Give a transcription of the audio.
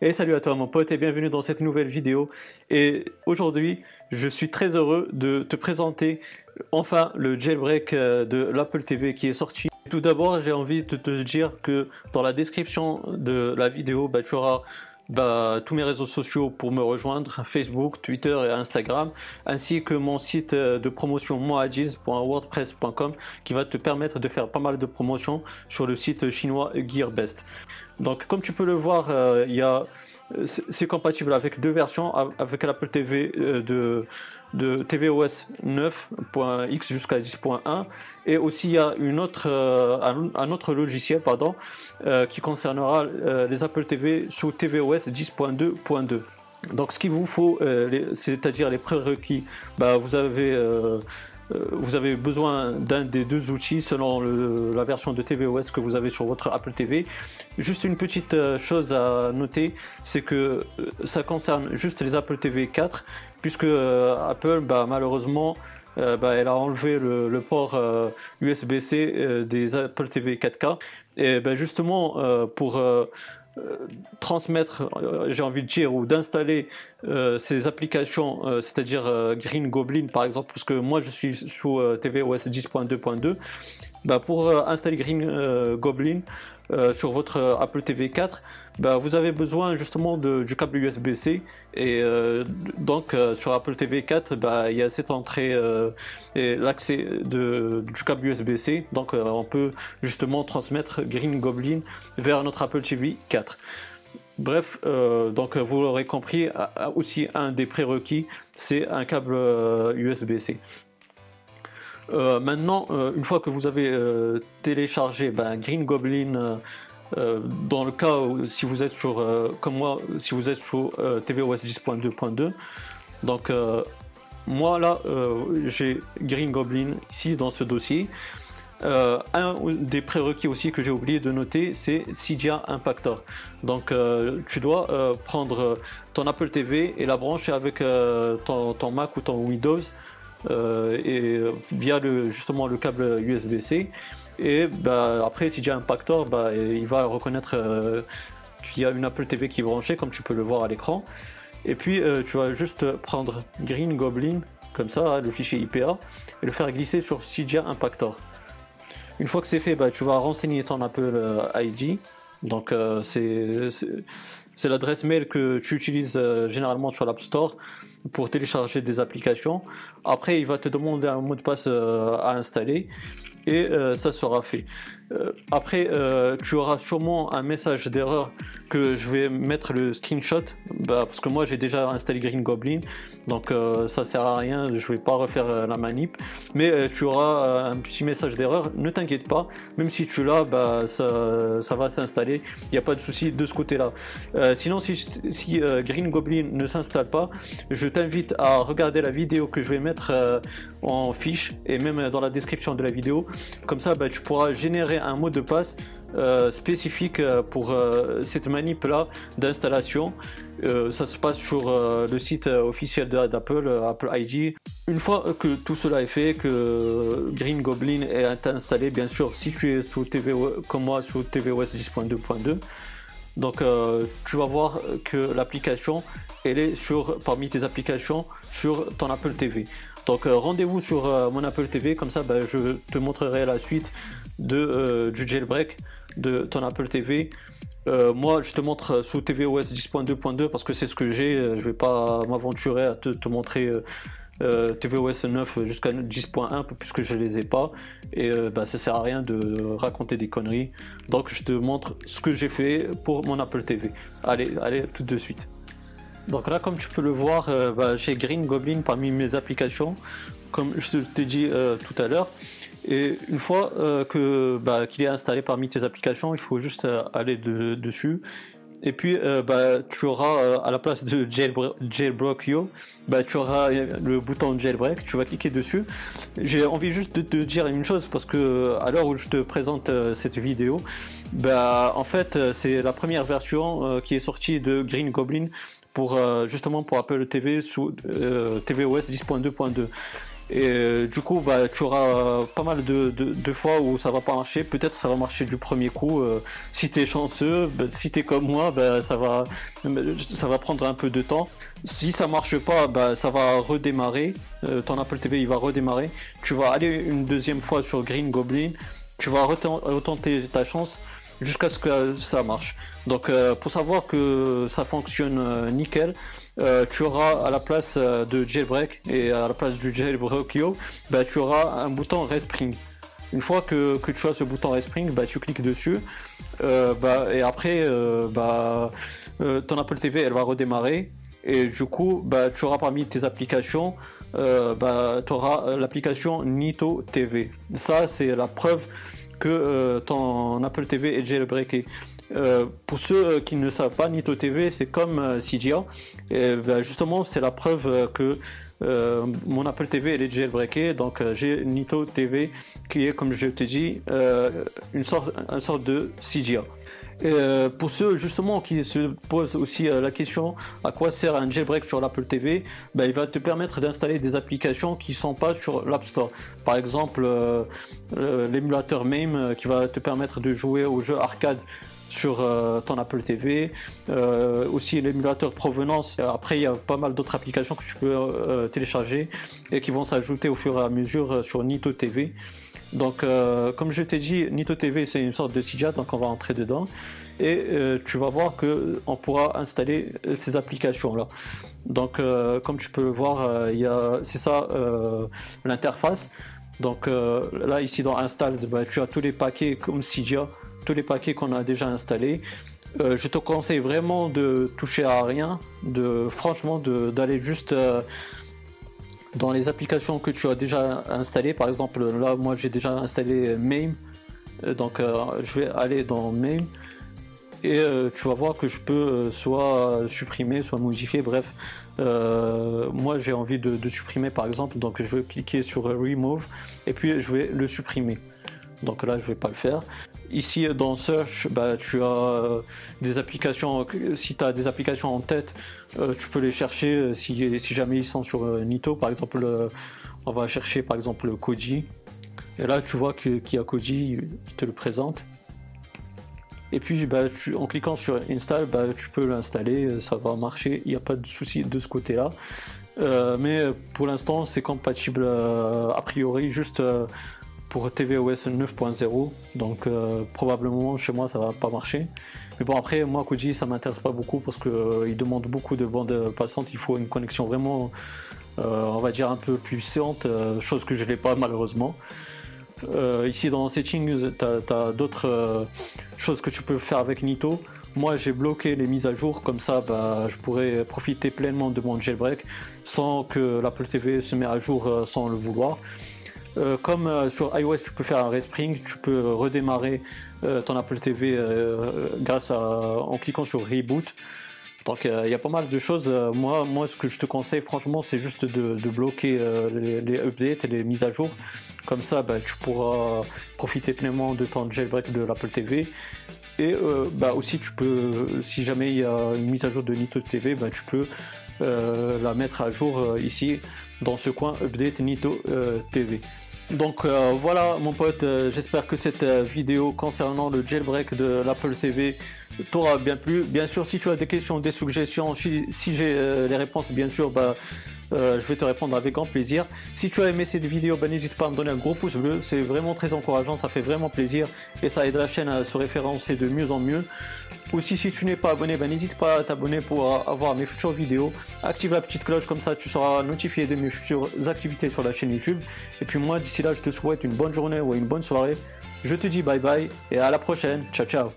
Et salut à toi mon pote et bienvenue dans cette nouvelle vidéo. Et aujourd'hui, je suis très heureux de te présenter enfin le jailbreak euh, de l'Apple TV qui est sorti. Tout d'abord, j'ai envie de te dire que dans la description de la vidéo, bah, tu auras bah, tous mes réseaux sociaux pour me rejoindre, Facebook, Twitter et Instagram, ainsi que mon site euh, de promotion moajiz.wordpress.com qui va te permettre de faire pas mal de promotions sur le site chinois GearBest. Donc comme tu peux le voir, euh, il y a c'est compatible avec deux versions, avec l'Apple TV euh, de, de tvOS 9.x jusqu'à 10.1 et aussi il y a une autre, euh, un, autre logiciel pardon, qui concernera les Apple TV sous tvOS 10.2.2. Donc ce qu'il vous faut, c'est-à-dire les prérequis, bah, vous avez euh, vous avez besoin d'un des deux outils selon la version de tvOS que vous avez sur votre Apple TV. Juste une petite euh, chose à noter, c'est que euh, ça concerne juste les Apple TV 4, puisque Apple, bah, malheureusement, bah, elle a enlevé le, port USB-C des Apple TV 4K. Et bah, justement, pour euh, transmettre, euh, j'ai envie de dire, ou d'installer euh, ces applications, c'est-à-dire Green Goblin par exemple, parce que moi je suis sous tvOS 10.2.2, bah, pour installer Green Goblin, euh, sur votre euh, Apple TV 4, bah, vous avez besoin justement du câble USB-C et euh, donc sur Apple TV 4, bah, il y a cette entrée et l'accès du câble USB-C, donc on peut justement transmettre Green Goblin vers notre Apple TV 4. Bref, donc vous l'aurez compris, aussi un des prérequis, c'est un câble USB-C. Maintenant, une fois que vous avez téléchargé ben, Green Goblin, dans le cas où si vous êtes sur, comme moi, si vous êtes sur tvOS 10.2.2, donc moi là, j'ai Green Goblin ici dans ce dossier. un des prérequis aussi que j'ai oublié de noter, c'est Cydia Impactor. Donc, tu dois prendre ton Apple TV et la brancher avec ton, Mac ou ton Windows euh, et via le, justement le câble USB-C. Et bah, après, si j'ai Pactor, bah, il va reconnaître euh, qu'il y a une Apple TV qui est branchée, comme tu peux le voir à l'écran. Et puis, euh, tu vas juste prendre Green Goblin, comme ça, hein, le fichier IPA, et le faire glisser sur CJ Impactor. Une fois que c'est fait, bah, tu vas renseigner ton Apple ID. Donc, c'est c'est l'adresse mail que tu utilises euh, généralement sur l'App Store pour télécharger des applications. Après, il va te demander un mot de passe euh, à installer et euh, ça sera fait. Euh, après, euh, tu auras sûrement un message d'erreur que je vais mettre le screenshot. Bah, parce que moi j'ai déjà installé Green Goblin. Donc euh, ça sert à rien, je vais pas refaire la manip. Mais tu auras un petit message d'erreur, ne t'inquiète pas. Même si tu l'as, bah, ça, va s'installer, il n'y a pas de souci de ce côté là sinon si, si Green Goblin ne s'installe pas je t'invite à regarder la vidéo que je vais mettre en fiche et même dans la description de la vidéo. Comme ça bah, tu pourras générer un mot de passe euh, spécifique euh, pour euh, cette manip là d'installation. ça se passe sur le site officiel d'Apple, Apple ID. Une fois que tout cela est fait, que Green Goblin est installé, bien sûr, si tu es sous TV comme moi sous tvOS 10.2.2, donc tu vas voir que l'application elle est sur parmi tes applications sur ton Apple TV. Donc rendez-vous sur mon Apple TV, comme ça ben, je te montrerai la suite de, euh, du jailbreak de ton Apple TV. Euh, moi, je te montre sous tvOS 10.2.2 parce que c'est ce que j'ai. Je vais pas m'aventurer à te, montrer euh, tvOS 9 jusqu'à 10.1 puisque je les ai pas et bah, ça sert à rien de raconter des conneries. Donc, je te montre ce que j'ai fait pour mon Apple TV. Allez, allez, tout de suite. Donc là, comme tu peux le voir, bah, j'ai Green Goblin parmi mes applications, comme je t'ai dit tout à l'heure. Et une fois euh, que bah, qu'il est installé parmi tes applications, il faut juste euh, aller dessus. Et puis euh, bah, tu auras à la place de jailbreak yo, bah, tu auras le bouton jailbreak, tu vas cliquer dessus. J'ai envie juste de te dire une chose parce que à l'heure où je te présente cette vidéo, bah, en fait c'est la première version qui est sortie de Green Goblin pour justement pour Apple TV sous tvOS 10.2.2. Et du coup, bah, tu auras pas mal de, de, fois où ça va pas marcher. Peut-être ça va marcher du premier coup. si tu es chanceux, bah, si tu es comme moi, bah, ça, va, ça va prendre un peu de temps. Si ça marche pas, bah, ça va redémarrer. ton Apple TV il va redémarrer. Tu vas aller une deuxième fois sur Green Goblin. Tu vas retenter ta chance jusqu'à ce que ça marche. Donc euh, pour savoir que ça fonctionne euh, nickel, euh, tu auras à la place de jailbreak et à la place du jailbreak bah, tu auras un bouton respring. Une fois que, tu as ce bouton respring, bah, tu cliques dessus bah, et après bah, ton Apple TV elle va redémarrer et du coup bah, tu auras parmi tes applications bah, tu auras l'application Nito TV. Ça c'est la preuve que euh, ton Apple TV est jailbreaké. Euh, pour ceux euh, qui ne savent pas, Nito TV c'est comme CGA. Et, ben, justement, c'est la preuve que mon Apple TV est jailbreaké. Donc j'ai Nito TV qui est, comme je te dis, une sorte, une sorte de CGA. Euh, pour ceux justement qui se posent aussi euh, la question à quoi sert un jailbreak sur l'Apple TV, ben, il va te permettre d'installer des applications qui ne sont pas sur l'App Store. Par exemple, euh, l'émulateur MAME qui va te permettre de jouer aux jeux arcade sur ton Apple TV, aussi l'émulateur provenance. Après, il y a pas mal d'autres applications que tu peux télécharger et qui vont s'ajouter au fur et à mesure sur Nito TV. Donc, euh, comme je t'ai dit, Nito TV c'est une sorte de CJ, donc on va entrer dedans et euh, tu vas voir que on pourra installer ces applications là. Donc, euh, comme tu peux le voir, c'est ça l'interface. Donc là, ici dans Install, bah, tu as tous les paquets comme Cydia, tous les paquets qu'on a déjà installés. je te conseille vraiment de toucher à rien, de franchement d'aller juste dans les applications que tu as déjà installées, par exemple là moi j'ai déjà installé MAME, euh, donc euh, je vais aller dans MAME et euh, tu vas voir que je peux soit supprimer, soit modifier, bref. moi j'ai envie de, supprimer par exemple, donc je vais cliquer sur Remove et puis je vais le supprimer. Donc là je vais pas le faire. Ici dans Search, bah, tu as des applications, si tu as des applications en tête, euh, tu peux les chercher euh, si, jamais ils sont sur euh, Nito. Par exemple, on va chercher par exemple Koji. Et là, tu vois qu'il y a Koji, il te le présente. Et puis, bah, en cliquant sur Install, bah, tu peux l'installer, ça va marcher, il n'y a pas de souci de ce côté-là. mais pour l'instant, c'est compatible a priori juste pour tvOS 9.0, donc probablement chez moi ça va pas marcher. Mais bon, après, moi, Koji, ça m'intéresse pas beaucoup parce qu'il euh, demande beaucoup de bandes passantes. Il faut une connexion vraiment, euh, on va dire, un peu puissante, euh, chose que je n'ai pas malheureusement. ici dans Settings, tu as, d'autres choses que tu peux faire avec Nito. Moi, j'ai bloqué les mises à jour, comme ça, bah, je pourrais profiter pleinement de mon jailbreak sans que l'Apple TV se mette à jour sans le vouloir. Euh, comme euh, sur iOS, tu peux faire un respring, tu peux redémarrer euh, ton Apple TV grâce à, en cliquant sur Reboot. Donc il y a pas mal de choses. moi, moi, ce que je te conseille, franchement, c'est juste de, bloquer les, updates et les mises à jour. Comme ça, bah, tu pourras profiter pleinement de ton jailbreak de l'Apple TV. Et bah, aussi, tu peux, si jamais il y a une mise à jour de Nito TV, bah, tu peux la mettre à jour ici dans ce coin Update Nito TV. Donc euh, voilà mon pote, euh, j'espère que cette euh, vidéo concernant le jailbreak de l'Apple TV t'aura bien plu. Bien sûr, si tu as des questions, des suggestions, si, j'ai les réponses, bien sûr, bah, je vais te répondre avec grand plaisir. Si tu as aimé cette vidéo, bah, n'hésite pas à me donner un gros pouce bleu, c'est vraiment très encourageant, ça fait vraiment plaisir et ça aide la chaîne à se référencer de mieux en mieux. Aussi, si tu n'es pas abonné, bah, n'hésite pas à t'abonner pour avoir mes futures vidéos. Active la petite cloche, comme ça tu seras notifié de mes futures activités sur la chaîne YouTube. Et puis moi, d'ici là, je te souhaite une bonne journée ou une bonne soirée. Je te dis bye bye et à la prochaine. Ciao, ciao.